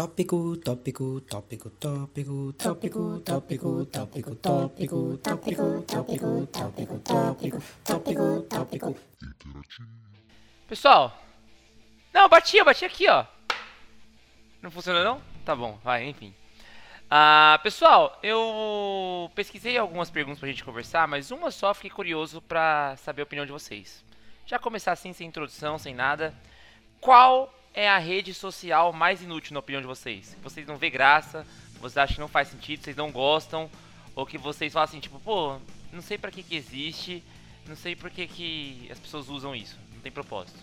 Tópico, tópico, tópico, tópico, tópico, tópico, tópico, tópico, tópico, tópico, tópico, tópico, tópico, tópico. Pessoal, não, bati, eu bati aqui, ó. Não funciona não? Tá bom, vai, enfim. Ah, pessoal, eu pesquisei algumas perguntas pra gente conversar, mas uma só fiquei curioso pra saber a opinião de vocês. Já começar assim, sem introdução, sem nada. Qual é a rede social mais inútil na opinião de vocês? Que vocês não vê graça, vocês acham que não faz sentido, vocês não gostam, ou que vocês falam assim, tipo, pô, não sei pra que que existe, não sei por que que as pessoas usam isso, não tem propósito.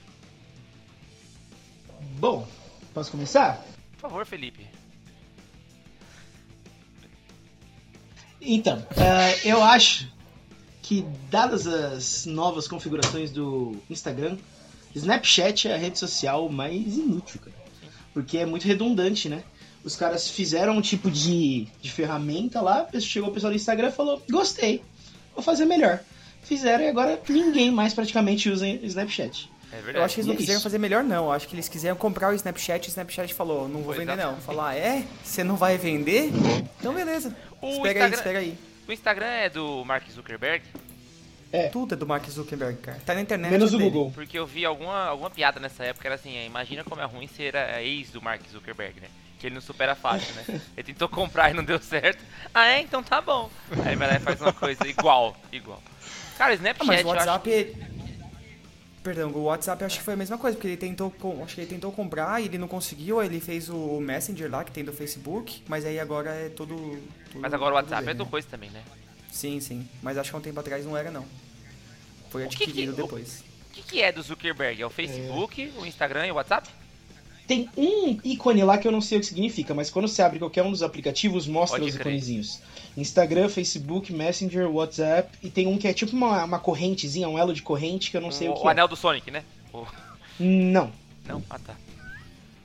Bom, posso começar? Por favor, Felipe. Então, eh, eu acho que, dadas as novas configurações do Instagram, Snapchat é a rede social mais inútil, cara. Porque é muito redundante, né? Os caras fizeram um tipo de, de ferramenta lá, chegou o pessoal do Instagram e falou: Gostei, vou fazer melhor. Fizeram e agora ninguém mais praticamente usa Snapchat. É verdade. Eu acho que eles não É quiseram isso. fazer melhor, não. Eu acho que eles quiseram comprar o Snapchat e o Snapchat falou, não vou Foi vender não. exatamente. Falar, é? Você não vai vender? Então beleza. O espera Instagram- aí, espera aí. O Instagram é do Mark Zuckerberg, Tudo é do Mark Zuckerberg, cara. Tá na internet. Menos é o dele. Google. porque eu vi alguma, alguma piada nessa época, era assim, é, imagina como é ruim ser a ex do Mark Zuckerberg, né? Que ele não supera fácil, né? Ele tentou comprar e não deu certo. Ah, é? Então tá bom. Aí vai lá e faz uma coisa igual, igual. Cara, Ah, Snapchat, mas o eu acho WhatsApp... Perdão, o WhatsApp acho que foi a mesma coisa, porque ele tentou, acho que ele tentou comprar e ele não conseguiu, aí ele fez o Messenger lá, que tem do Facebook, mas aí agora é tudo... tudo Mas agora o WhatsApp é dele, do né? coisa também, né? Sim, sim. Mas acho que há um tempo atrás não era, não. Foi O que que- adquirido o- depois. O que, que é do Zuckerberg? É o Facebook, o Instagram e o WhatsApp? Tem um ícone lá que eu não sei o que significa, mas quando você abre qualquer um dos aplicativos, mostra Pode os crer. iconezinhos. Instagram, Facebook, Messenger, WhatsApp, e tem um que é tipo uma, uma correntezinha, um elo de corrente que eu não sei o, o que o é. anel do Sonic, né? O- Não. Não? Ah, tá.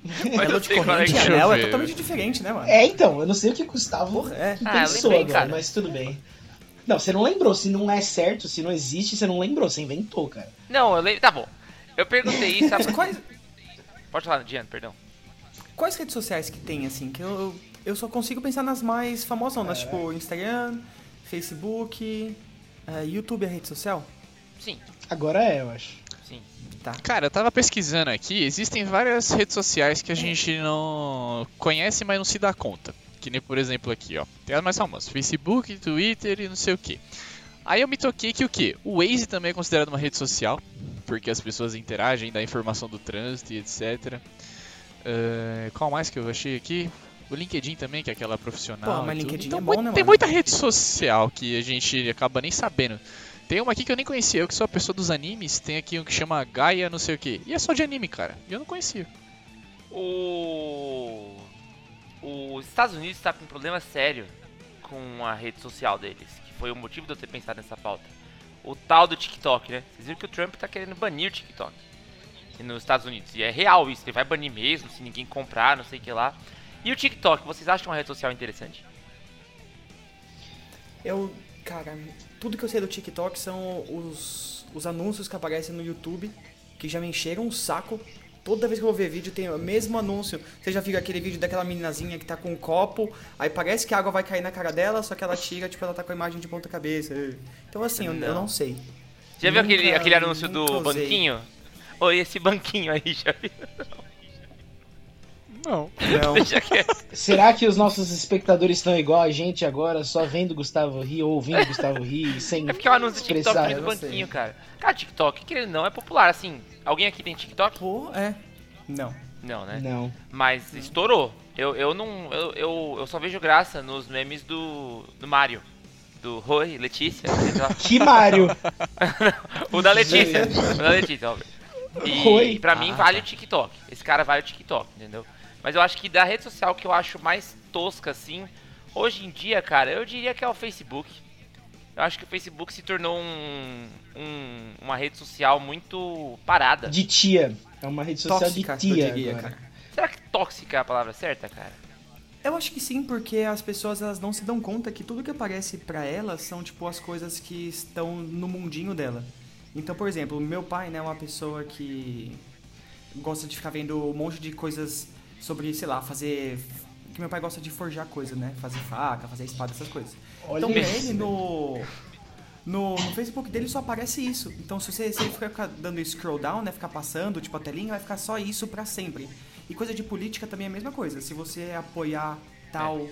Elo de é corrente que e é. anel é totalmente diferente, né, mano? É, então, eu não sei o que Gustavo Porra, é. Ah, eu pensou lembrei, agora, cara. mas tudo bem. Não, você não lembrou. Se não é certo, se não existe, você não lembrou. Você inventou, cara. Não, eu lembro. Tá bom. Eu perguntei isso. Sabe? quais, Pode falar, Diana, perdão. quais redes sociais que tem, assim? Que eu, eu só consigo pensar nas mais famosas, nas tipo Instagram, Facebook, eh, YouTube é rede social? Sim, Agora é, eu acho. sim. Tá. Cara, eu tava pesquisando aqui, existem várias redes sociais que a gente não conhece, mas não se dá conta. Que nem, por exemplo, aqui, ó. Tem as mais famosas, Facebook, Twitter e não sei o que. Aí eu me toquei que o que? O Waze também é considerado uma rede social, porque as pessoas interagem, dá informação do trânsito e etc. Eh, qual mais que eu achei aqui? O LinkedIn também, que é aquela profissional. Pô, mas. LinkedIn então, é bom, mui- né, Tem muita rede social que a gente acaba nem sabendo. Tem uma aqui que eu nem conhecia, eu que sou a pessoa dos animes, tem aqui um que chama Gaia não sei o que. E é só de anime, cara. E eu não conhecia. O. Os Estados Unidos está com um problema sério com a rede social deles, que foi o motivo de eu ter pensado nessa pauta. O tal do TikTok, né? Vocês viram que o Trump tá querendo banir o TikTok nos Estados Unidos. E é real isso, ele vai banir mesmo, se ninguém comprar, não sei o que lá. E o TikTok, vocês acham uma rede social interessante? Eu, cara, tudo que eu sei do TikTok são os, os anúncios que aparecem no YouTube, que já me encheram o saco. Toda vez que eu vou ver vídeo tem o mesmo anúncio. Você já viu aquele vídeo daquela meninazinha que tá com um copo, aí parece que a água vai cair na cara dela, só que ela tira, tipo, ela tá com a imagem de ponta cabeça. Então assim, eu, eu Não. não sei. Já viu Nunca- aquele, aquele anúncio do usei. banquinho? Oi, esse banquinho aí, já viu? Não. Não. Será que os nossos espectadores estão igual a gente agora, só vendo Gustavo rir ou ouvindo Gustavo rir, sem É porque o anúncio do TikTok expressar? vem do banquinho, cara. Cara, TikTok, querendo ou não, é popular, assim. Alguém aqui tem TikTok? Pô, é. Não. Não, né? Não. Mas estourou. Eu, eu não. Eu, eu, eu só vejo graça nos memes do. do Mario. Do Oi, Letícia. Que Mario! o da Letícia. o da Letícia, óbvio. E Oi. pra mim Ah, vale tá. o TikTok. Esse cara vale o TikTok, entendeu? Mas eu acho que da rede social que eu acho mais tosca, assim, hoje em dia, cara, eu diria que é o Facebook. Eu acho que o Facebook se tornou um, um- uma rede social muito parada. De tia. É uma rede social Tóxica, de eu tia diria, agora. cara. Será que tóxica é a palavra certa, cara? Eu acho que sim, porque as pessoas elas não se dão conta que tudo que aparece pra elas são tipo as coisas que estão no mundinho dela. Então, por exemplo, meu pai, né, é uma pessoa que gosta de ficar vendo um monte de coisas sobre, sei lá, fazer. Que meu pai gosta de forjar coisa, né? Fazer faca, fazer espada, essas coisas. Olha então isso, ele no, no. No Facebook dele só aparece isso. Então se você, se ficar dando scroll down, né? Ficar passando, tipo, a telinha, vai ficar só isso pra sempre. E coisa de política também é a mesma coisa. Se você apoiar tal.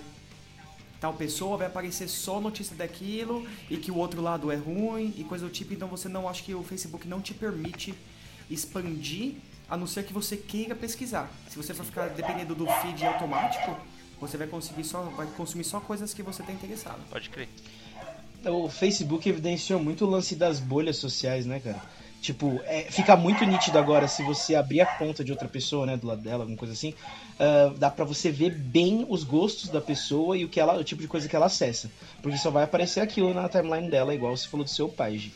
Tal pessoa vai aparecer só notícia daquilo e que o outro lado é ruim e coisa do tipo, então você não acha que o Facebook não te permite expandir a não ser que você queira pesquisar. Se você for ficar dependendo do feed automático, você vai conseguir só vai consumir só coisas que você está interessado. Pode crer. O Facebook evidenciou muito o lance das bolhas sociais, né, cara? Tipo, é, fica muito nítido agora se você abrir a conta de outra pessoa, né, do lado dela, alguma coisa assim, ah, dá pra você ver bem os gostos da pessoa e o que ela, o tipo de coisa que ela acessa, porque só vai aparecer aquilo na timeline dela, igual você falou do seu pai. Gi.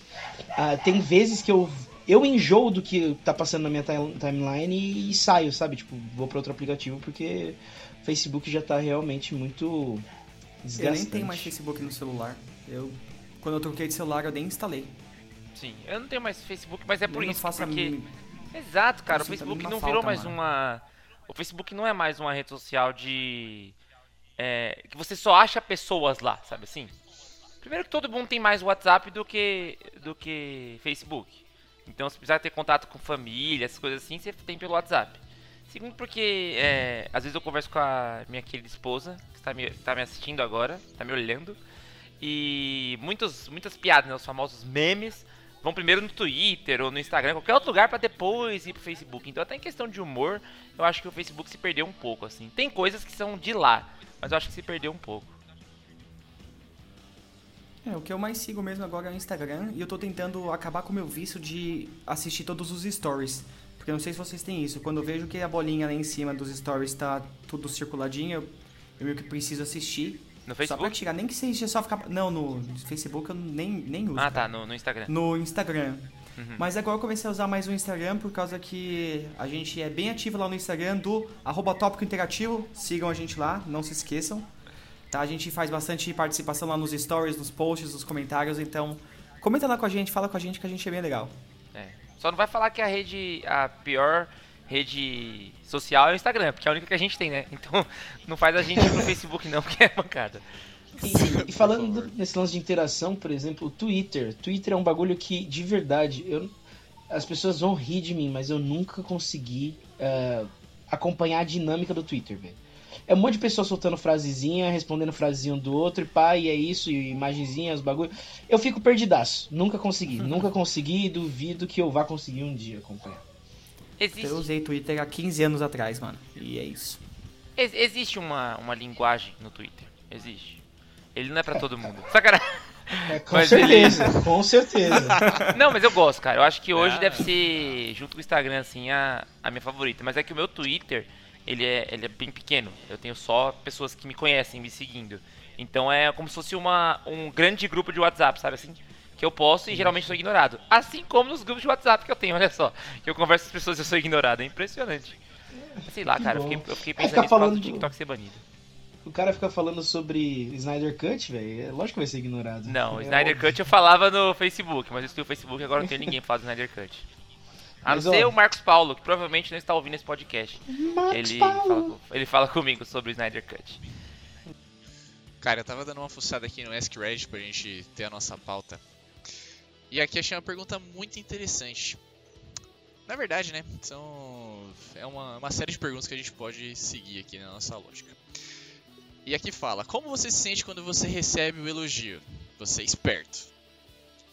Ah, tem vezes que eu eu enjoo do que tá passando na minha time- timeline e, e saio, sabe? Tipo, vou pra outro aplicativo porque o Facebook já tá realmente muito Eu desgastante. nem tenho mais Facebook no celular. Eu quando eu troquei de celular eu nem instalei. Sim, eu não tenho mais Facebook, mas é por Eu não isso. a porque... mi- Exato, cara. Assim, o Facebook não não virou falta, mais mano. uma. O Facebook não é mais uma rede social de. é, que você só acha pessoas lá, sabe assim? Primeiro que todo mundo tem mais WhatsApp do que do que Facebook. Então se precisar ter contato com família, essas coisas assim, você tem pelo WhatsApp. Segundo porque é, às vezes eu converso com a minha querida esposa, que está me, tá me assistindo agora, está me olhando. E muitos, muitas piadas, né, os famosos memes, vão primeiro no Twitter ou no Instagram, qualquer outro lugar pra depois ir pro Facebook. Então até em questão de humor, eu acho que o Facebook se perdeu um pouco assim. Tem coisas que são de lá, mas eu acho que se perdeu um pouco. É, o que eu mais sigo mesmo agora é o Instagram e eu tô tentando acabar com o meu vício de assistir todos os stories. Porque eu não sei se vocês têm isso. Quando eu vejo que a bolinha lá em cima dos stories tá tudo circuladinho, eu, eu meio que preciso assistir. No Só pra Facebook? tirar, nem que seja só ficar. Não, no Facebook eu nem, nem uso. Ah, tá, no, no Instagram. no Instagram. Uhum. Mas agora eu comecei a usar mais o Instagram por causa que a gente é bem ativo lá no Instagram do arroba tópico interativo. Sigam a gente lá, não se esqueçam. Tá? A gente faz bastante participação lá nos stories, nos posts, nos comentários, então comenta lá com a gente, fala com a gente que a gente é bem legal. É. Só não vai falar que a rede, a pior rede social é o Instagram, porque é a única que a gente tem, né? Então não faz a gente ir pro Facebook não, porque é bancada. E, e falando nesse lance de interação, por exemplo, o Twitter. Twitter é um bagulho que, de verdade, eu, as pessoas vão rir de mim, mas eu nunca consegui eh, acompanhar a dinâmica do Twitter, velho. É um monte de pessoa soltando frasezinha, respondendo frasezinha um do outro, e pá, e é isso, e imagenzinha, os bagulho. Eu fico perdidaço. Nunca consegui. nunca consegui e duvido que eu vá conseguir um dia acompanhar. Existe, Eu usei Twitter há 15 anos atrás, mano. E é isso. ex- existe uma, uma linguagem no Twitter. Existe. Ele não é pra todo mundo. Sacanagem. É, com Mas certeza, com certeza. Não, mas eu gosto, cara. Eu acho que hoje Ah. deve ser, junto com o Instagram, assim, a, a minha favorita. Mas é que o meu Twitter, ele é, ele é bem pequeno. Eu tenho só pessoas que me conhecem, me seguindo. Então é como se fosse uma, um grande grupo de WhatsApp, sabe assim? Que eu posto e geralmente sou ignorado. Assim como nos grupos de WhatsApp que eu tenho, olha só. Que eu converso com as pessoas e eu sou ignorado. É impressionante. Sei lá, Que cara, eu fiquei, eu fiquei pensando nisso falando do TikTok ser banido. O cara fica falando sobre Snyder Cut, velho. É lógico que vai ser ignorado. Não, É Snyder óbvio. Cut eu falava no Facebook, mas eu estou no Facebook e agora não tem ninguém pra falar do Snyder Cut. A não Mas, ser ó, o Marcos Paulo, que provavelmente não está ouvindo esse podcast. Marcos Ele Paulo. fala, ele fala comigo sobre o Snyder Cut. Cara, eu tava dando uma fuçada aqui no Ask Reddit pra gente ter a nossa pauta. E aqui achei uma pergunta muito interessante. Na verdade, né? São. É uma, uma série de perguntas que a gente pode seguir aqui na nossa lógica. E aqui fala: Como você se sente quando você recebe o elogio? Você é esperto.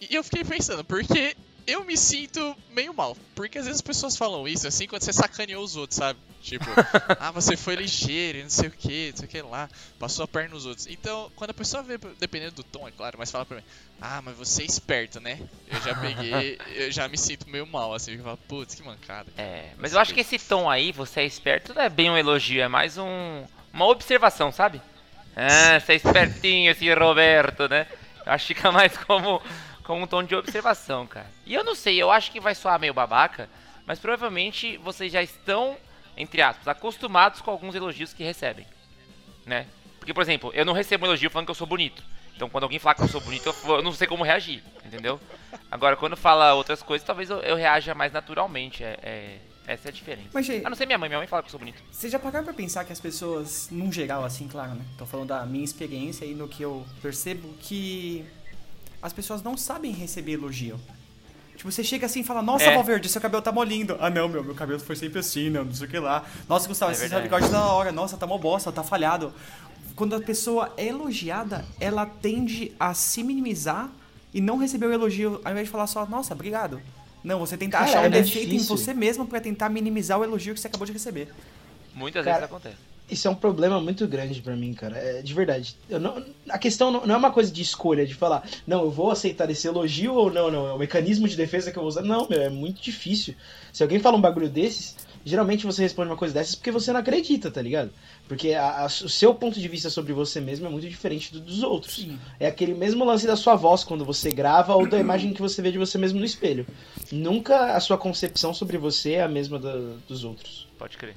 E eu fiquei pensando, porque eu me sinto meio mal. Porque às vezes as pessoas falam isso assim quando você sacaneou os outros, sabe? Tipo, ah, você foi ligeiro e não sei o que, não sei o que lá, passou a perna nos outros. Então, quando a pessoa vê, dependendo do tom, é claro, mas fala pra mim, ah, mas você é esperto, né? Eu já peguei, eu já me sinto meio mal, assim, eu falo, putz, que mancada. É, mas eu acho que esse tom aí, você é esperto, não é bem um elogio, é mais um, uma observação, sabe? Ah, você é espertinho esse Roberto, né? Eu acho que fica mais como, como um tom de observação, cara. E eu não sei, eu acho que vai soar meio babaca, mas provavelmente vocês já estão, entre aspas, acostumados com alguns elogios que recebem, né? Porque, por exemplo, eu não recebo um elogio falando que eu sou bonito. Então, quando alguém fala que eu sou bonito, eu, não sei como reagir, entendeu? Agora, quando fala outras coisas, talvez eu, eu reaja mais naturalmente. É, é- Essa é a diferença. Mas, A não ser minha mãe, minha mãe fala que eu sou bonito. Vocês já pararam pra pensar que as pessoas, num geral, assim, claro, né? Tô falando da minha experiência e no que eu percebo que as pessoas não sabem receber elogio. Tipo, você chega assim e fala, nossa, É. Valverde, seu cabelo tá mó lindo. Ah, não, meu, meu cabelo foi sempre assim, não, não sei o que lá. Nossa, Gustavo, É esse seu bigode da hora. Nossa, tá mó bosta, tá falhado. Quando a pessoa é elogiada, ela tende a se minimizar e não receber o elogio, ao invés de falar só, nossa, obrigado. Não, você tenta Cara, achar um é defeito em difícil. você mesmo pra tentar minimizar o elogio que você acabou de receber. Muitas Cara, vezes acontece. Isso é um problema muito grande pra mim, cara. É, de verdade. Eu não, a questão não, não é uma coisa de escolha, de falar, não, eu vou aceitar esse elogio ou não, não. É o mecanismo de defesa que eu vou usar. Não, meu, é muito difícil. Se alguém fala um bagulho desses, geralmente você responde uma coisa dessas porque você não acredita, tá ligado? Porque a- a- o seu ponto de vista sobre você mesmo é muito diferente do dos outros. Sim. É aquele mesmo lance da sua voz quando você grava ou da imagem que você vê de você mesmo no espelho. Nunca a sua concepção sobre você é a mesma da- dos outros. Pode crer.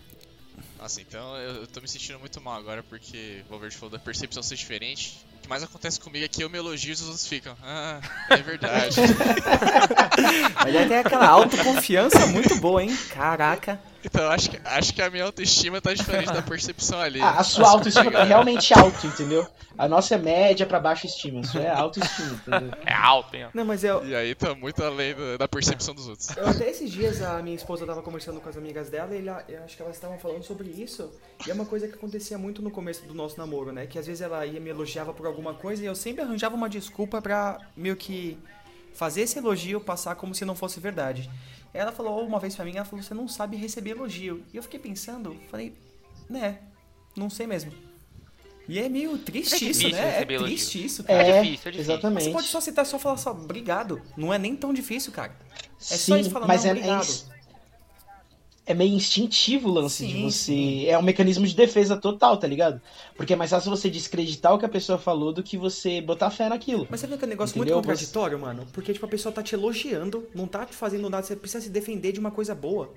Nossa, então eu, tô me sentindo muito mal agora porque o Valverde falou da percepção ser diferente. O que mais acontece comigo é que eu me elogio e os outros ficam. Ah, é verdade. Mas aí tem aquela autoconfiança muito boa, hein? Caraca. então eu acho que, acho que a minha autoestima tá diferente da percepção ali. Ah, a sua autoestima tá realmente alta, entendeu? A nossa é média pra baixa estima. Isso é autoestima, entendeu? É alto, hein? Não, mas eu, E aí tá muito além da, da percepção dos outros. eu até esses dias a minha esposa tava conversando com as amigas dela e ela- eu acho que elas estavam falando sobre isso. E é uma coisa que acontecia muito no começo do nosso namoro, né? Que às vezes ela ia me elogiava por alguma coisa e eu sempre arranjava uma desculpa pra meio que fazer esse elogio passar como se não fosse verdade. Ela falou uma vez pra mim, ela falou, você não sabe receber elogio. E eu fiquei pensando, falei, né, não sei mesmo. E é meio triste É isso, né? É elogio. triste isso, cara. É difícil, é difícil. Exatamente. Você pode só citar só falar só obrigado. Não é nem tão difícil, cara. É só Sim, isso falar, mas não, é, é, obrigado. É meio instintivo o lance de Sim, você. É um mecanismo de defesa total, tá ligado? Porque é mais fácil você descreditar o que a pessoa falou do que você botar fé naquilo. Mas você vê que é um negócio Entendeu? muito contraditório, mano? Porque, tipo, a pessoa tá te elogiando, não tá te fazendo nada, você precisa se defender de uma coisa boa.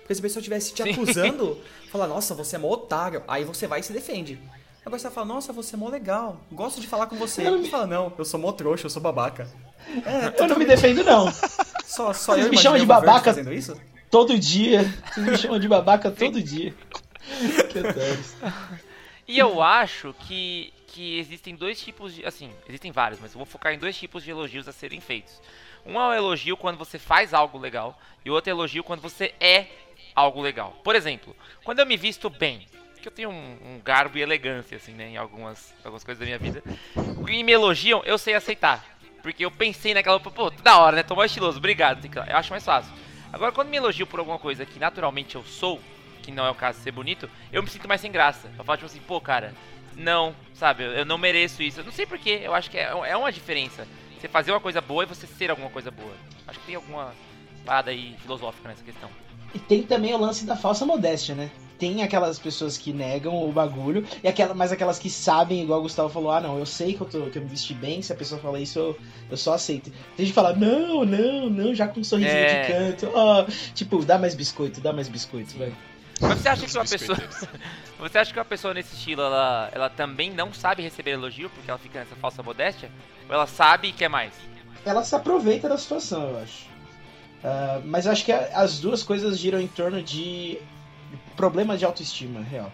Porque se a pessoa estivesse te Sim. acusando, falar, nossa, você é mó otário, aí você vai e se defende. Agora você fala, nossa, você é mó legal, gosto de falar com você. Eu não me- fala, não, eu sou mó trouxa, eu sou babaca. Eu não me defendo, não. Só, só Vocês eu me chamam de babaca. fazendo isso? Todo dia. Me chamam de babaca todo dia. Que. E eu acho que, que existem dois tipos de. Assim, existem vários, mas eu vou focar em dois tipos de elogios a serem feitos. Um é o elogio quando você faz algo legal, e o outro é o elogio quando você é algo legal. Por exemplo, quando eu me visto bem, que eu tenho um, um garbo e elegância, assim, né, em algumas, algumas coisas da minha vida, e me elogiam, eu sei aceitar. Porque eu pensei naquela, pô, da hora, né? Tô mais estiloso, obrigado. Eu acho mais fácil. Agora, quando me elogio por alguma coisa que naturalmente eu sou, que não é o caso de ser bonito, eu me sinto mais sem graça. Eu falo tipo assim, pô, cara, não, sabe, eu não mereço isso. Eu não sei porquê, eu acho que é, é uma diferença. Você fazer uma coisa boa e você ser alguma coisa boa. Acho que tem alguma parada aí filosófica nessa questão. E tem também o lance da falsa modéstia, né? Tem aquelas pessoas que negam o bagulho, e aquela, mas aquelas que sabem, igual o Gustavo falou, ah não, eu sei que eu, tô, que eu me vesti bem, se a pessoa fala isso, eu, eu só aceito. Tem gente que fala, não, não, não, já com um sorrisinho É. de canto, ó, tipo, dá mais biscoito, dá mais biscoito, vai. Mas você acha que uma pessoa. Você acha que uma pessoa nesse estilo, ela, ela também não sabe receber elogio porque ela fica nessa falsa modéstia? Ou ela sabe e quer mais? Ela se aproveita da situação, eu acho. Ah, mas eu acho que a- as duas coisas giram em torno de problemas de autoestima, real.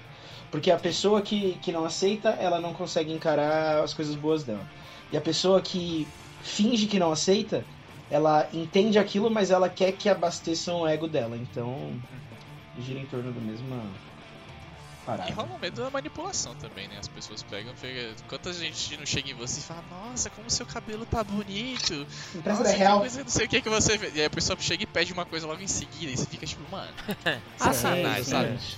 Porque a pessoa que, que não aceita, ela não consegue encarar as coisas boas dela. E a pessoa que finge que não aceita, ela entende aquilo, mas ela quer que abasteçam o ego dela. Então, gira em torno da mesma parada. E rola um medo da manipulação também, né? As pessoas pegam, pegam. Quanta gente não chega em você e fala, nossa, como seu cabelo tá bonito. Empresa Nossa, é que real. coisa, não sei o que que você fez. E aí a pessoa chega e pede uma coisa logo em seguida. E você fica tipo, mano. Ah, Sacanagem, sim, sabe? sim.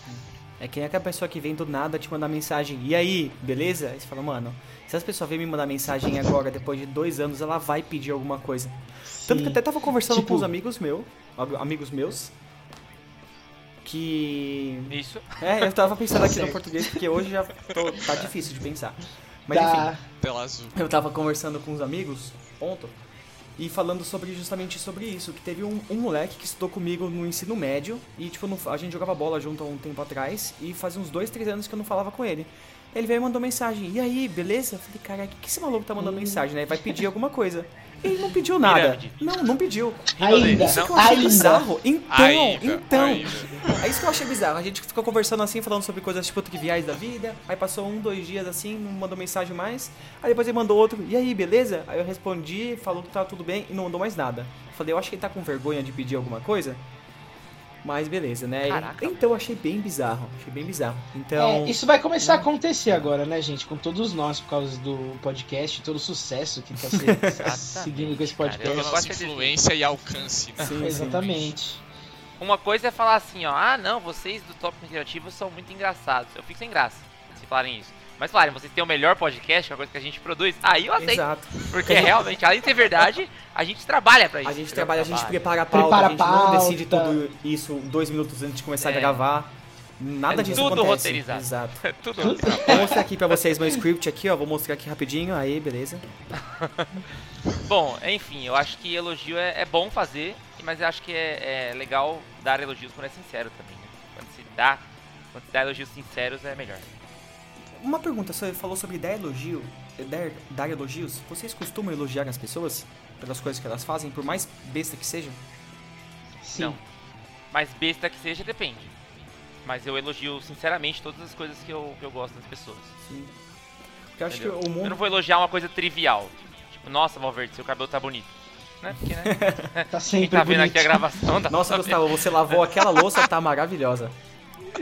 É que nem aquela pessoa que vem do nada te mandar mensagem, e aí, beleza? Aí você fala, mano, se essa pessoa vem me mandar mensagem agora, depois de dois anos, ela vai pedir alguma coisa. Tanto que eu até tava conversando Tipo- com uns amigos meus, amigos meus, que. Isso. É, eu tava pensando aqui no português, porque hoje já tô- tá difícil de pensar. Mas enfim. Tá. Tela azul. Eu tava conversando com uns amigos, ponto, e falando sobre justamente sobre isso, que teve um, um moleque que estudou comigo no ensino médio, e tipo, no- a gente jogava bola junto há um tempo atrás, e fazia uns dois, três anos que eu não falava com ele. Ele veio e mandou mensagem, e aí, beleza? Eu falei, cara, o que, que esse maluco tá mandando mensagem, né? Vai pedir alguma coisa. Ele não pediu nada. Pirâmide. Não, não pediu. Ainda, Isso que eu achei ainda. bizarro. Então, Ainda, então. ainda. É isso que eu achei bizarro. A gente ficou conversando assim, falando sobre coisas tipo triviais da vida. Aí passou um, dois dias assim, não mandou mensagem mais. Aí depois ele mandou outro, e aí, beleza? Aí eu respondi, falou que tava tudo bem e não mandou mais nada. Falei, eu acho que ele tá com vergonha de pedir alguma coisa. Mas beleza, né? Caraca. Então eu achei bem bizarro. Achei bem bizarro. Então. É, isso vai começar a acontecer agora, né, gente? Com todos nós, por causa do podcast, todo o sucesso que tá se- seguindo com esse cara. podcast. Gosto nossa influência e alcance. né? sim. Exatamente. Uma coisa é falar assim, ó, ah não, vocês do Tópico Interativo são muito engraçados. Eu fico sem graça se falarem isso. Mas falarem, vocês têm o melhor podcast, que é uma coisa que a gente produz, aí eu aceito. Exato. Porque realmente, além de ser verdade, a gente trabalha pra isso. A gente trabalha, a gente prepara a pauta, Prepara a gente não a decide tudo isso dois minutos antes de começar É. a gravar. Nada É disso tudo acontece. roteirizado. Exato. Tudo. Vou mostrar aqui pra vocês meu script aqui, ó. Vou mostrar aqui rapidinho. Aí, beleza. Bom, enfim, eu acho que elogio é, é bom fazer, mas eu acho que é, é legal dar elogios quando é sincero também, né? Quando se dá, quando se dá elogios sinceros é melhor. Uma pergunta, você falou sobre dar elogio, dar, dar elogios. Vocês costumam elogiar as pessoas pelas coisas que elas fazem, por mais besta que seja? Sim. Não. Mas besta que seja, depende. Mas eu elogio sinceramente todas as coisas que eu, que eu gosto das pessoas. Sim. Porque eu acho que o Eu não mundo. vou elogiar uma coisa trivial. Tipo, nossa, Valverde, seu cabelo tá bonito. Né? Porque, né? Tá Quem sempre tá vendo bonito. aqui a gravação tá Nossa. Gustavo, você lavou aquela louça, tá maravilhosa.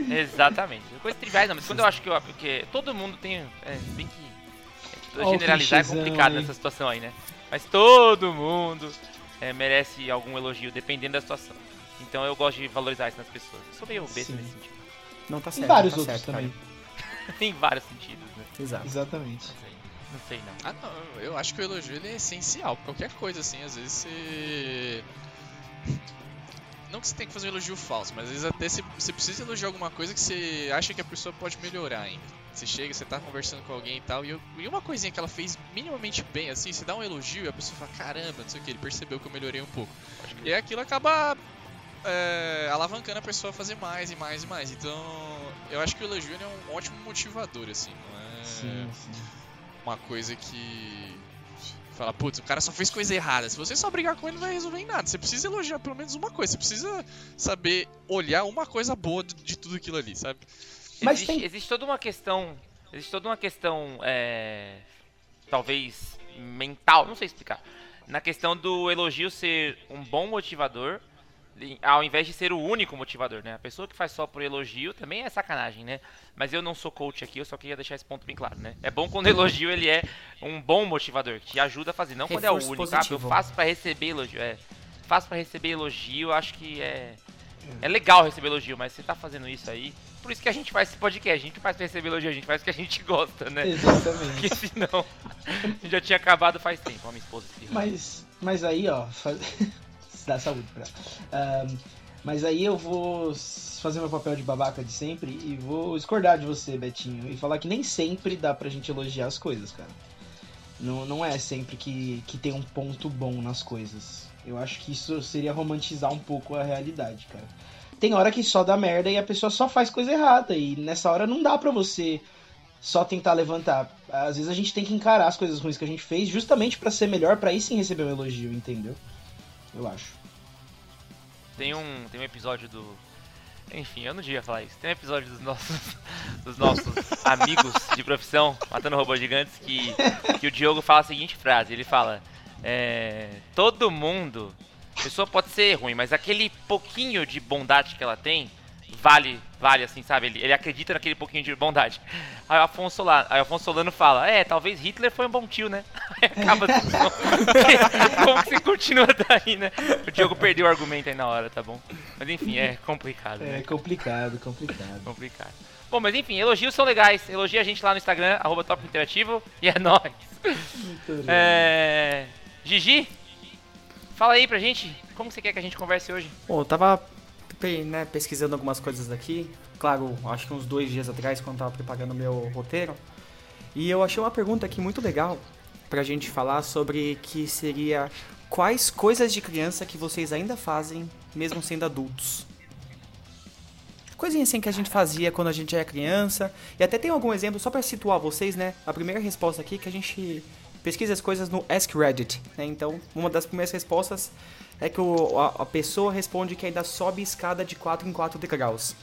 Exatamente. Coisa triviais não, mas quando eu acho que eu, porque todo mundo tem. É, bem que. é, tipo, generalizar é complicado aí. nessa situação aí, né? Mas todo mundo é, merece algum elogio, dependendo da situação. Então eu gosto de valorizar isso nas pessoas. Eu sou meio besta Sim. nesse sentido. Não tá Em certo. vários tá outros certo, também. em vários sentidos, né? Exato. Exatamente. Não sei. Não sei não. Ah, não, eu acho que o elogio ele é essencial. Qualquer coisa, assim, às vezes você. Não que você tem que fazer um elogio falso, mas às vezes até você, você precisa elogiar alguma coisa que você acha que a pessoa pode melhorar ainda. Você chega, você tá conversando com alguém e tal, e, eu- e uma coisinha que ela fez minimamente bem, assim, você dá um elogio e a pessoa fala, caramba, não sei o que, ele percebeu que eu melhorei um pouco. E aí aquilo acaba é, alavancando a pessoa a fazer mais e mais e mais. Então, eu acho que o elogio ele é um ótimo motivador, assim, não é Sim, sim. uma coisa que fala, putz, o cara só fez coisa errada. Se você só brigar com ele, não vai resolver em nada. Você precisa elogiar pelo menos uma coisa. Você precisa saber olhar uma coisa boa de, de tudo aquilo ali, sabe? Mas existe, tem- existe toda uma questão. Existe toda uma questão. É, talvez mental, não sei explicar. Na questão do elogio ser um bom motivador, ao invés de ser o único motivador, né? A pessoa que faz só por elogio também é sacanagem, né? Mas eu não sou coach aqui, eu só queria deixar esse ponto bem claro, né? É bom quando o elogio ele é um bom motivador, que te ajuda a fazer, não quando é o Reforço único. Ah, eu positivo. faço pra receber elogio, é. Faço pra receber elogio, eu acho que é é legal receber elogio, mas você tá fazendo isso aí. Por isso que a gente faz esse podcast, a gente faz pra receber elogio, a gente faz o que a gente gosta, né? Exatamente. Porque senão já tinha acabado faz tempo, a minha esposa Mas, mas aí, ó, faz... dá saúde pra ela. Mas aí eu vou fazer meu papel de babaca de sempre e vou discordar de você, Betinho, e falar que nem sempre dá pra gente elogiar as coisas, cara. Não, não é sempre que, que tem um ponto bom nas coisas. Eu acho que isso seria romantizar um pouco a realidade, cara. Tem hora que só dá merda e a pessoa só faz coisa errada, e nessa hora não dá pra você só tentar levantar. Às vezes a gente tem que encarar as coisas ruins que a gente fez justamente pra ser melhor, pra aí sim receber um elogio, entendeu? Eu acho. Tem um, tem um episódio do. Enfim, eu não devia falar isso. Tem um episódio dos nossos, dos nossos amigos de profissão, Matando Robôs Gigantes, que, que o Diogo fala a seguinte frase: ele fala, é, Todo mundo. A pessoa pode ser ruim, mas aquele pouquinho de bondade que ela tem vale, vale assim, sabe? Ele, ele acredita naquele pouquinho de bondade. Aí o Afonso, Solano, aí o Afonso Solano fala: É, talvez Hitler foi um bom tio, né? Aí acaba. Como que você continua daí, né? O Diogo perdeu o argumento aí na hora, tá bom? Mas enfim, é complicado. É né? complicado, complicado. Complicado. Bom, mas enfim, elogios são legais. Elogia a gente lá no Instagram, arroba Top Interativo, e é nóis. Muito. É... Gigi, fala aí pra gente, como você quer que a gente converse hoje? Bom, eu tava né, pesquisando algumas coisas aqui. Claro, acho que uns dois dias atrás, quando eu tava preparando meu roteiro. E eu achei uma pergunta aqui muito legal pra gente falar sobre que seria quais coisas de criança que vocês ainda fazem, mesmo sendo adultos. Coisinha assim que a gente fazia quando a gente era criança. E até tem algum exemplo, só pra situar vocês, né? A primeira resposta aqui que a gente pesquise as coisas no Ask Reddit. Né? Então, uma das primeiras respostas é que o, a, a pessoa responde que ainda sobe escada de 4 em 4 degraus.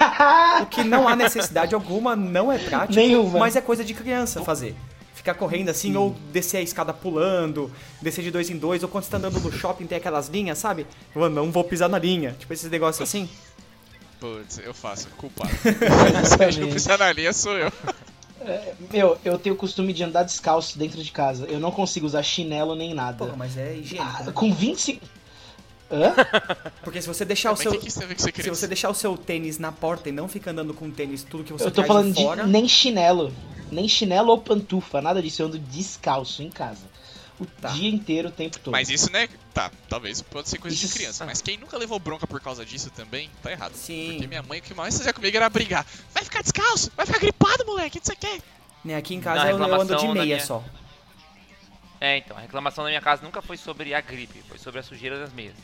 o que não há necessidade alguma, não é prático, Nenhuma. mas é coisa de criança fazer. Ficar correndo assim, ou descer a escada pulando, descer de dois em dois, ou quando você tá andando no shopping tem aquelas linhas, sabe? Eu não vou pisar na linha. Tipo esses negócios assim. Putz, eu faço, culpado. Se a gente pisar na linha, sou eu. Meu, eu tenho o costume de andar descalço dentro de casa. Eu não consigo usar chinelo nem nada. Porra, mas é higiênico. Ah, né? com 25. Hã? Porque se você deixar o seu. que que a ver com ser Se você deixar o seu tênis na porta e não fica andando com tênis tudo que você Eu tô falando de fora. de nem chinelo. Nem chinelo ou pantufa, nada disso. Eu ando descalço em casa. O Tá. dia inteiro, o tempo todo. Mas isso, né? Tá, talvez pode ser coisa Isso- de criança. Mas quem nunca levou bronca por causa disso também, tá errado. Sim. Porque minha mãe, o que mais fazia comigo era brigar. Vai ficar descalço, vai ficar gripado, moleque, não sei o que. Né, aqui em casa a eu, eu ando de meia minha- só. É, então, a reclamação da minha casa nunca foi sobre a gripe, foi sobre a sujeira das meias.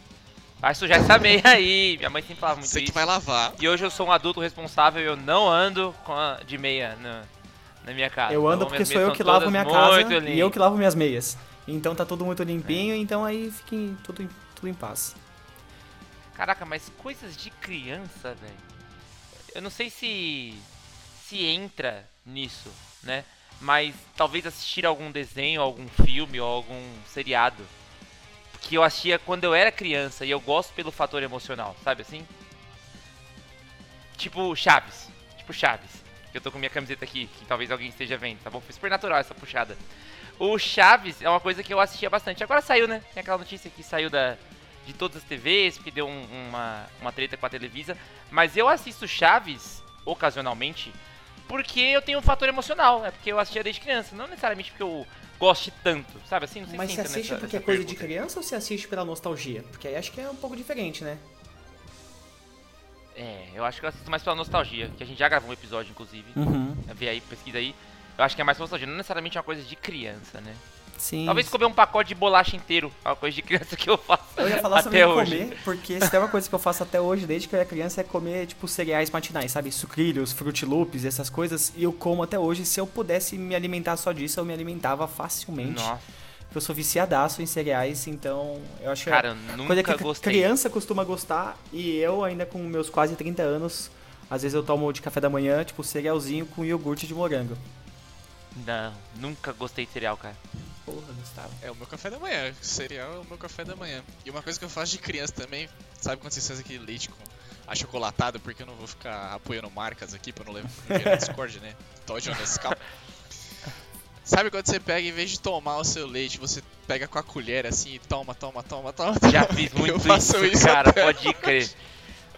Vai sujar essa meia aí, minha mãe sempre falava muito Você que isso. vai lavar. E hoje eu sou um adulto responsável e eu não ando com a- de meia na, na minha casa. Eu ando Então, porque sou eu que lavo minha casa e eu que lavo minhas meias. Então tá tudo muito limpinho, então aí fica em- tudo, em- tudo em paz. Caraca, mas coisas de criança, velho. Eu não sei se se entra nisso, né? Mas talvez assistir algum desenho, algum filme ou algum seriado que eu assistia quando eu era criança e eu gosto pelo fator emocional, sabe assim? Tipo Chaves, tipo Chaves. Eu tô com minha camiseta aqui, que talvez alguém esteja vendo, tá bom? Foi super natural essa puxada. O Chaves é uma coisa que eu assistia bastante. Agora saiu, né? Tem aquela notícia que saiu da, de todas as TVs, porque deu um- uma, uma treta com a Televisa. Mas eu assisto Chaves, ocasionalmente, porque eu tenho um fator emocional. É porque eu assistia desde criança. Não necessariamente porque eu goste tanto, sabe assim? Não sei Mas se você assiste nessa- porque é coisa de criança ou você assiste pela nostalgia? Porque aí acho que é um pouco diferente, né? É, eu acho que eu assisto mais pela nostalgia, que a gente já gravou um episódio, inclusive. Uhum. Vê aí, pesquisa aí. Eu acho que é mais nostalgia, não necessariamente uma coisa de criança, né? Sim. Talvez comer um pacote de bolacha inteiro, é uma coisa de criança que eu faço Eu ia falar sobre até hoje. comer, porque se tem uma coisa que eu faço até hoje, desde que eu era criança, é comer, tipo, cereais matinais, sabe? Sucrilhos, frutiloops, essas coisas. E eu como até hoje. Se eu pudesse me alimentar só disso, eu me alimentava facilmente. Nossa, Eu sou viciadaço em cereais, então eu acho que cara, eu é nunca coisa que gostei. criança costuma gostar. E eu, ainda com meus quase 30 anos, às vezes eu tomo de café da manhã, tipo, cerealzinho com iogurte de morango. Não, nunca gostei de cereal, cara. Porra, Gustavo. É o meu café da manhã. Cereal é o meu café da manhã. E uma coisa que eu faço de criança também, sabe quando vocês fazem aquele leite com achocolatado, porque eu não vou ficar apoiando marcas aqui pra não levar no Discord, né? Todd ou Nescau. Sabe quando você pega, em vez de tomar o seu leite, você pega com a colher assim e toma, toma, toma, toma. Já fiz muito eu faço isso, isso, cara, até pode crer.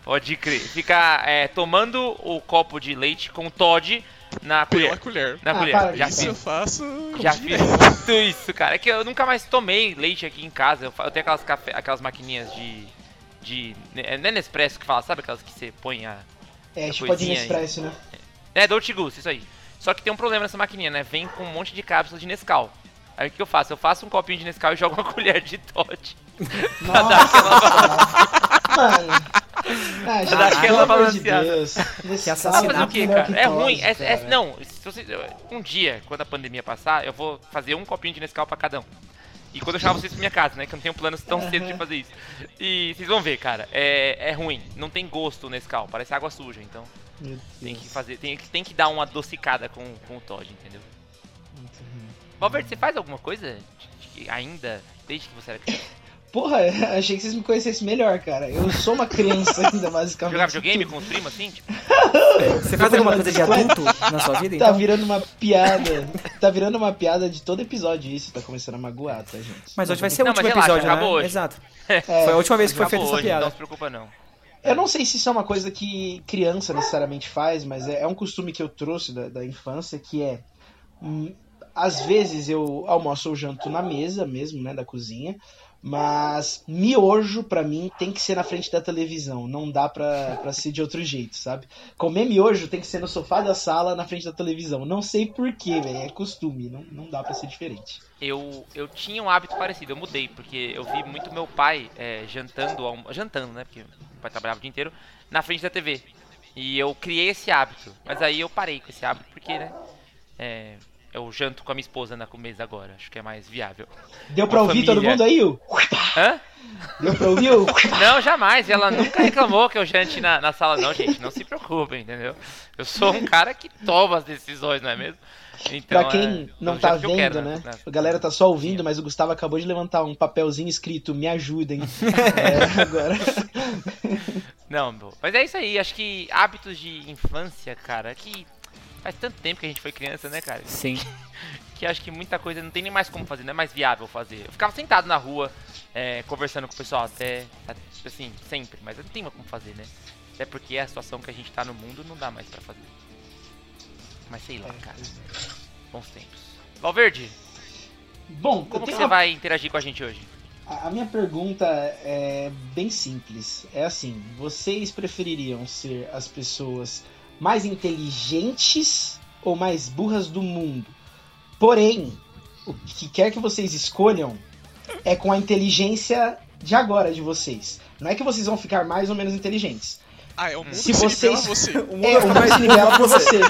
Pode crer. Ficar é, tomando o copo de leite com Todd na pela colher. colher. Na Ah, colher. para Já. Isso eu fiz. faço. Já direto. fiz muito isso, cara. É que eu nunca mais tomei leite aqui em casa. Eu, eu tenho aquelas, café, aquelas maquininhas de. de. é, Não é Nespresso que fala, sabe aquelas que você põe a. É, a tipo de coisinha aí. Nespresso, né? É, Dolce Gusto, isso aí. Só que tem um problema nessa maquininha, né? Vem com um monte de cápsulas de Nescau. Aí o que eu faço? Eu faço um copinho de Nescau e jogo uma colher de Todd. Nossa, mano. Gente, dar aquela pelo amor de balanceada. Deus. Que Nesse assassinato. Fazer o quê, cara? que É ruim. É, é- cara. não, se você, um dia, quando a pandemia passar, eu vou fazer um copinho de Nescau pra cada um. E quando eu chamar vocês pra minha casa, né? Que eu não tenho planos tão cedo de fazer isso. E vocês vão ver, cara. É, é ruim. Não tem gosto o Nescau. Parece água suja. Então tem que fazer. Tem, que- tem que dar uma adocicada com, com o Todd, entendeu? Muito ruim. Valverde, você faz alguma coisa de- de- ainda desde que você era criança? Porra, achei que vocês me conhecessem melhor, cara. Eu sou uma criança ainda, basicamente. Jogar videogame com os primos assim? Tipo, Você faz alguma coisa de adulto na sua vida, Tá então? virando uma piada. Tá virando uma piada de todo episódio isso. Tá começando a magoar, tá, gente? Mas hoje vai ser o Não, último relaxa, episódio, acabou né? hoje. Exato. É, Foi a última vez que foi feita essa piada. Não se preocupa não. Eu não sei se isso é uma coisa que criança necessariamente faz, mas é, é um costume que eu trouxe da, da infância, que é. hum, às vezes eu almoço ou janto na mesa mesmo, né, da cozinha, mas miojo pra mim tem que ser na frente da televisão, não dá pra, pra ser de outro jeito, sabe? Comer miojo tem que ser no sofá da sala, na frente da televisão. Não sei porquê, velho, é costume, não, não dá pra ser diferente. Eu, eu tinha um hábito parecido, eu mudei, porque eu vi muito meu pai é, jantando, jantando, né? Porque meu pai trabalhava o dia inteiro, na frente da TV. E eu criei esse hábito. Mas aí eu parei com esse hábito, porque, né? é, eu janto com a minha esposa na mesa agora. Acho que é mais viável. Deu pra ouvir todo família. mundo aí? Hã? Deu pra ouvir? Não, jamais. Ela nunca reclamou que eu jante na, na sala, não, gente. Não se preocupem, entendeu? Eu sou um cara que toma as decisões, não é mesmo? Então, Pra quem é, não tá vendo, quero, né? A galera tá só ouvindo, mas o Gustavo acabou de levantar um papelzinho escrito Me ajudem. É, agora. Não, mas é isso aí. Acho que hábitos de infância, cara, que faz tanto tempo que a gente foi criança, né, cara? Sim. que acho que muita coisa não tem nem mais como fazer, não é mais viável fazer. Eu ficava sentado na rua, é, conversando com o pessoal até, assim, sempre, mas não tem mais como fazer, né? Até porque a situação que a gente tá no mundo não dá mais pra fazer. Mas sei lá, cara. Bons tempos. Valverde, Bom, como que você uma- vai interagir com a gente hoje? A a minha pergunta é bem simples. É assim: vocês prefeririam ser as pessoas mais inteligentes ou mais burras do mundo? Porém, o que quer que vocês escolham é com a inteligência de agora de vocês. Não é que vocês vão ficar mais ou menos inteligentes. Ah, é o mundo Se se, nivela vocês- você. O mundo É, o mundo mais se por você.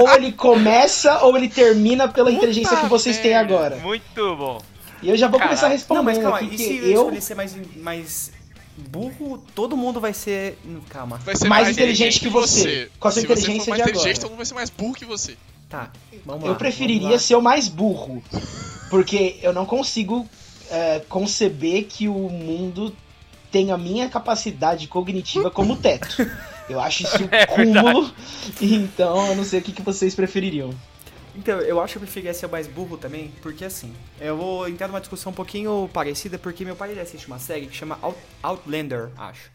ou ele começa ou ele termina pela inteligência que vocês têm agora. Muito bom. E eu já vou começar Caralho. respondendo Não, mas calma, aqui, e se que eu eu escolher ser mais, mais burro, todo mundo vai ser. Calma. Vai ser Mais inteligente que você, com a sua Se você inteligência for mais de inteligente, agora. todo mundo vai ser mais burro que você. Tá, vamos lá. Eu preferiria ser o mais burro. Porque eu não consigo é, conceber que o mundo tem a minha capacidade cognitiva como teto. Eu acho isso É cúmulo. então eu não sei o que, que vocês prefeririam. Então, eu acho que eu preferia ser mais burro também, porque assim, eu vou entrar numa discussão um pouquinho parecida, porque meu pai assiste uma série que chama Out- Outlander, acho.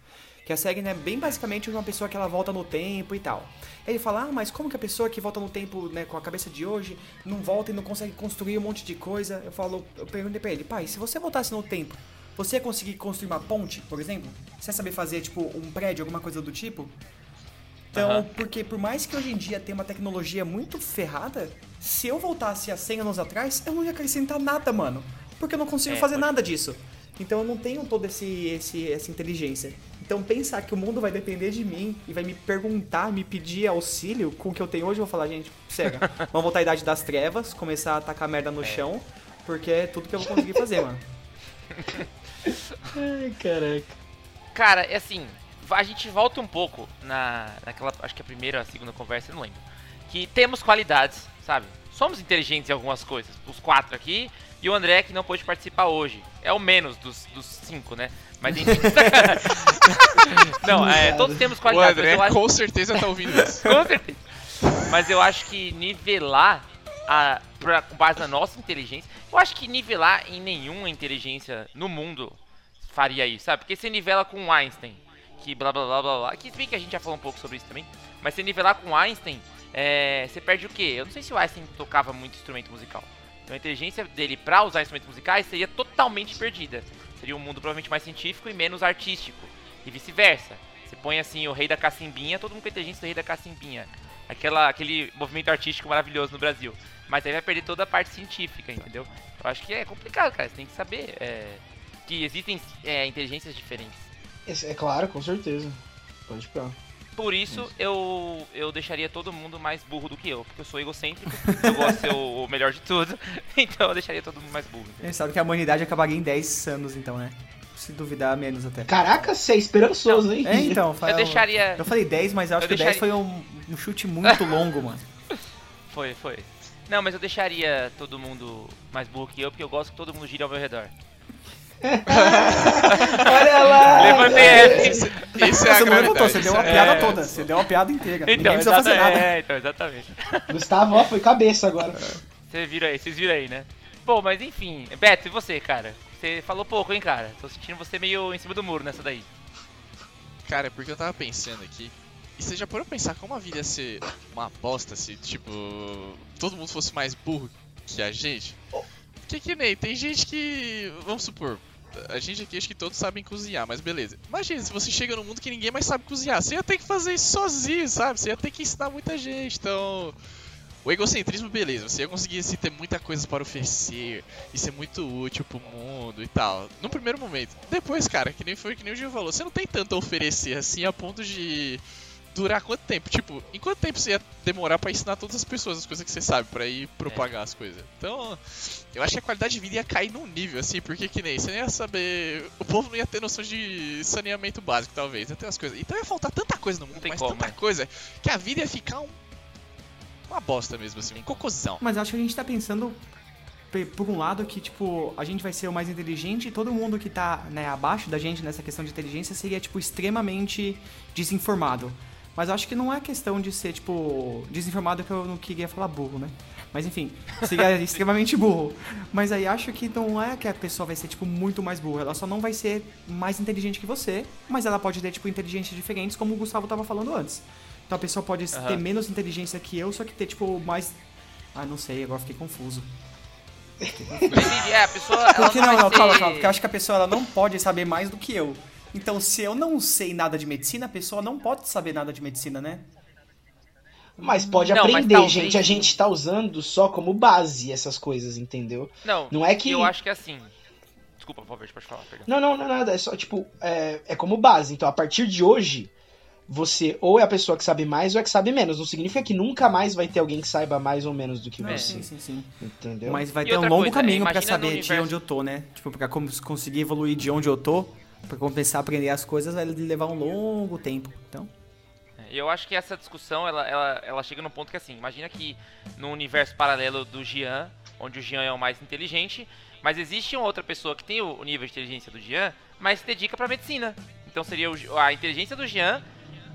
Que a série, né, bem basicamente uma pessoa que ela volta no tempo e tal. Ele fala, ah, mas como que a pessoa que volta no tempo, né, com a cabeça de hoje, não volta e não consegue construir um monte de coisa? Eu falo, eu perguntei pra ele, pai, se você voltasse no tempo, você ia conseguir construir uma ponte, por exemplo? Você ia saber fazer, tipo, um prédio, alguma coisa do tipo? Então, Aham. porque por mais que hoje em dia tenha uma tecnologia muito ferrada, se eu voltasse há 100 anos atrás, eu não ia acrescentar nada, mano. Porque eu não consigo É, fazer pode nada disso. Então eu não tenho toda esse, esse, essa inteligência. Então pensar que o mundo vai depender de mim e vai me perguntar, me pedir auxílio com o que eu tenho hoje, eu vou falar, gente, cega. Vamos voltar à idade das trevas, começar a tacar merda no chão, porque é tudo que eu vou conseguir fazer, mano. Ai, caraca. Cara, é assim, a gente volta um pouco na, naquela, acho que a primeira, a segunda conversa, eu não lembro. Que temos qualidades, sabe? Somos inteligentes em algumas coisas, os quatro aqui, e o André que não pôde participar hoje. É o menos dos, dos cinco, né? Mas enfim. não, é, todos temos O qualidades, mas André acho com certeza tá ouvindo isso. com certeza. Mas eu acho que nivelar a, pra, com base na nossa inteligência, eu acho que nivelar em nenhuma inteligência no mundo faria isso, sabe? Porque você nivela com Einstein, que blá blá blá blá blá, que se bem que a gente já falou um pouco sobre isso também, mas você nivelar com Einstein, é, você perde o quê? Eu não sei se o Einstein tocava muito instrumento musical. Então a inteligência dele pra usar instrumentos musicais seria totalmente perdida. Seria um mundo provavelmente mais científico e menos artístico. E vice-versa. Você põe assim o rei da cacimbinha, todo mundo com a inteligência do rei da cacimbinha. Aquela, aquele movimento artístico maravilhoso no Brasil. Mas aí vai perder toda a parte científica, entendeu? Eu acho que é complicado, cara. Você tem que saber é, que existem é, inteligências diferentes. É claro, com certeza. Pode pôr. Por isso, eu, eu deixaria todo mundo mais burro do que eu, porque eu sou egocêntrico, eu gosto de ser o, o melhor de tudo, então eu deixaria todo mundo mais burro. entendeu? A sabe que a humanidade acabaria em 10 anos, então, né? Se duvidar, menos até. Caraca, você é esperançoso, hein? É, então, Eu fala- deixaria. Eu falei 10, mas eu acho Eu que 10 deixaria- foi um, um chute muito longo, mano. Foi, foi. Não, mas eu deixaria todo mundo mais burro que eu, porque eu gosto que todo mundo gire ao meu redor. Olha lá! Levantei essa. Esse, esse é a Você não levantou, você deu uma É. piada toda. Você deu uma piada inteira. Ninguém Então, precisa fazer nada. é, então, exatamente. Gustavo, ó, foi cabeça agora. Vocês viram aí, vocês viram aí, né? Bom, mas enfim. Beto, e você, cara? Você falou pouco, hein, cara? Tô sentindo você meio em cima do muro nessa daí. Cara, é porque eu tava pensando aqui. E você já parou pensar como a vida ia ser uma bosta se, tipo, todo mundo fosse mais burro que a gente? Porque que nem, tem gente que. Vamos supor, a gente aqui acho que todos sabem cozinhar, mas beleza. Imagina se você chega num mundo que ninguém mais sabe cozinhar. Você ia ter que fazer isso sozinho, sabe? Você ia ter que ensinar muita gente. Então. O egocentrismo, beleza, você ia conseguir assim, ter muita coisa para oferecer e ser muito útil pro mundo e tal. No primeiro momento. Depois, cara, que nem foi que nem o Gil falou, você não tem tanto a oferecer assim a ponto de durar quanto tempo? Tipo, em quanto tempo você ia demorar pra ensinar todas as pessoas as coisas que você sabe, pra ir propagar as coisas? Então, eu acho que a qualidade de vida ia cair num nível, assim, porque que nem, você não ia saber. O povo não ia ter noção de saneamento básico, talvez, ter as coisas. Então ia faltar tanta coisa no mundo, mas como, tanta é. coisa, que a vida ia ficar um. Uma bosta mesmo, assim, um cocôzão. Mas acho que a gente tá pensando, pe- por um lado, que, tipo, a gente vai ser o mais inteligente e todo mundo que tá, né, abaixo da gente nessa questão de inteligência seria, tipo, extremamente desinformado. Mas eu acho que não é questão de ser, tipo, desinformado que eu não queria falar burro, né? Mas enfim, seria extremamente burro. Mas aí acho que não é que a pessoa vai ser, tipo, muito mais burra. Ela só não vai ser mais inteligente que você, mas ela pode ter, tipo, inteligências diferentes, como o Gustavo tava falando antes. Então a pessoa pode Aham. ter menos inteligência que eu, só que ter, tipo, mais. Ah, não sei, agora fiquei confuso. Entendi, é, a pessoa. ela Porque não, vai não, ser- calma, calma. Porque eu acho que a pessoa ela não pode saber mais do que eu. Então, se eu não sei nada de medicina, a pessoa não pode saber nada de medicina, né? Mas pode Não, mas aprender, talvez- gente. A gente tá usando só como base essas coisas, entendeu? Não, Não é que- Eu acho que é assim. Desculpa, por favor, pode falar, perdão. Não, não, não, nada. É só, tipo, é, é como base. Então, a partir de hoje, você ou é a pessoa que sabe mais ou é que sabe menos. Não significa que nunca mais vai ter alguém que saiba mais ou menos do que Não, você. sim, sim, sim. Entendeu? Mas vai E ter um longo coisa, caminho pra imagina no saber de universo- onde eu tô, né? Tipo, pra cons- conseguir evoluir de onde eu tô, pra começar a aprender as coisas, vai levar um longo tempo. Então, E Eu acho que essa discussão, ela, ela, ela chega num ponto que assim, imagina que no universo paralelo do Jean, onde o Jean é o mais inteligente, mas existe uma outra pessoa que tem o, nível de inteligência do Jean, mas se dedica pra medicina. Então seria a inteligência do Jean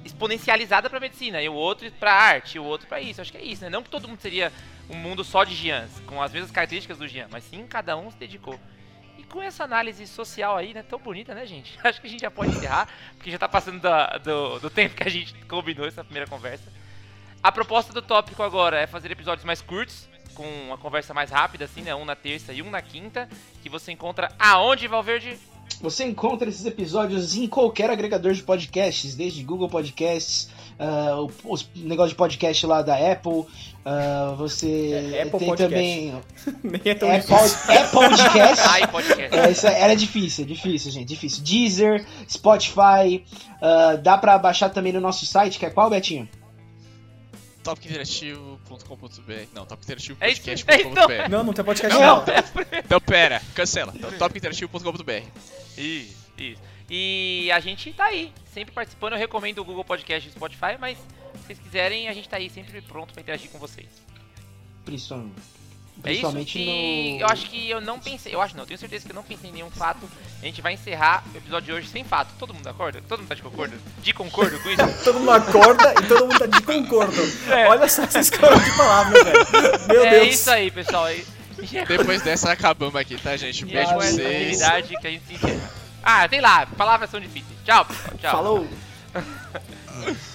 exponencializada pra medicina, e o outro pra arte, e o outro pra isso. Acho que é isso, né? Não que todo mundo seria um mundo só de Jeans, com as mesmas características do Jean, mas sim cada um se dedicou. E com essa análise social aí, né, tão bonita, né, gente? Acho que a gente já pode encerrar, porque já tá passando do, do tempo que a gente combinou essa primeira conversa. A proposta do tópico agora é fazer episódios mais curtos, com uma conversa mais rápida, assim, né? Um na terça e um na quinta, que você encontra aonde, Valverde? Você encontra esses episódios em qualquer agregador de podcasts, desde Google Podcasts, o- os negócios de podcast lá da Apple. ah, você É, Apple tem Podcast. também nem é tão Apple, difícil. Apple Podcast. Ai, podcast. É, isso era difícil, difícil, gente, difícil. Deezer, Spotify, ah, dá pra baixar também no nosso site, que é qual, Betinho? topinterativo.com.br Não, É isso, topinterativo.com.br Não, não tem podcast Não, não. Então pera, cancela. Então, topinterativo.com.br Isso, isso. E a gente tá aí, sempre participando. Eu recomendo o Google Podcast e o Spotify, mas se vocês quiserem, a gente tá aí sempre pronto pra interagir com vocês. Principalmente, É isso? principalmente E no... eu acho que eu não pensei, eu acho não, eu tenho certeza que eu não pensei em nenhum fato. A gente vai encerrar o episódio de hoje sem fato. Todo mundo acorda? Todo mundo tá de concordo? De concordo com isso? Todo mundo acorda e todo mundo tá de concordo. É. Olha só essa escola de palavras, velho. Meu é Deus. isso aí, pessoal. É Depois dessa acabamos aqui, tá, gente? Beijo é pra vocês. atividade que a gente se encerra. Ah, sei lá, palavras são difíceis. Tchau, pessoal, tchau. Falou.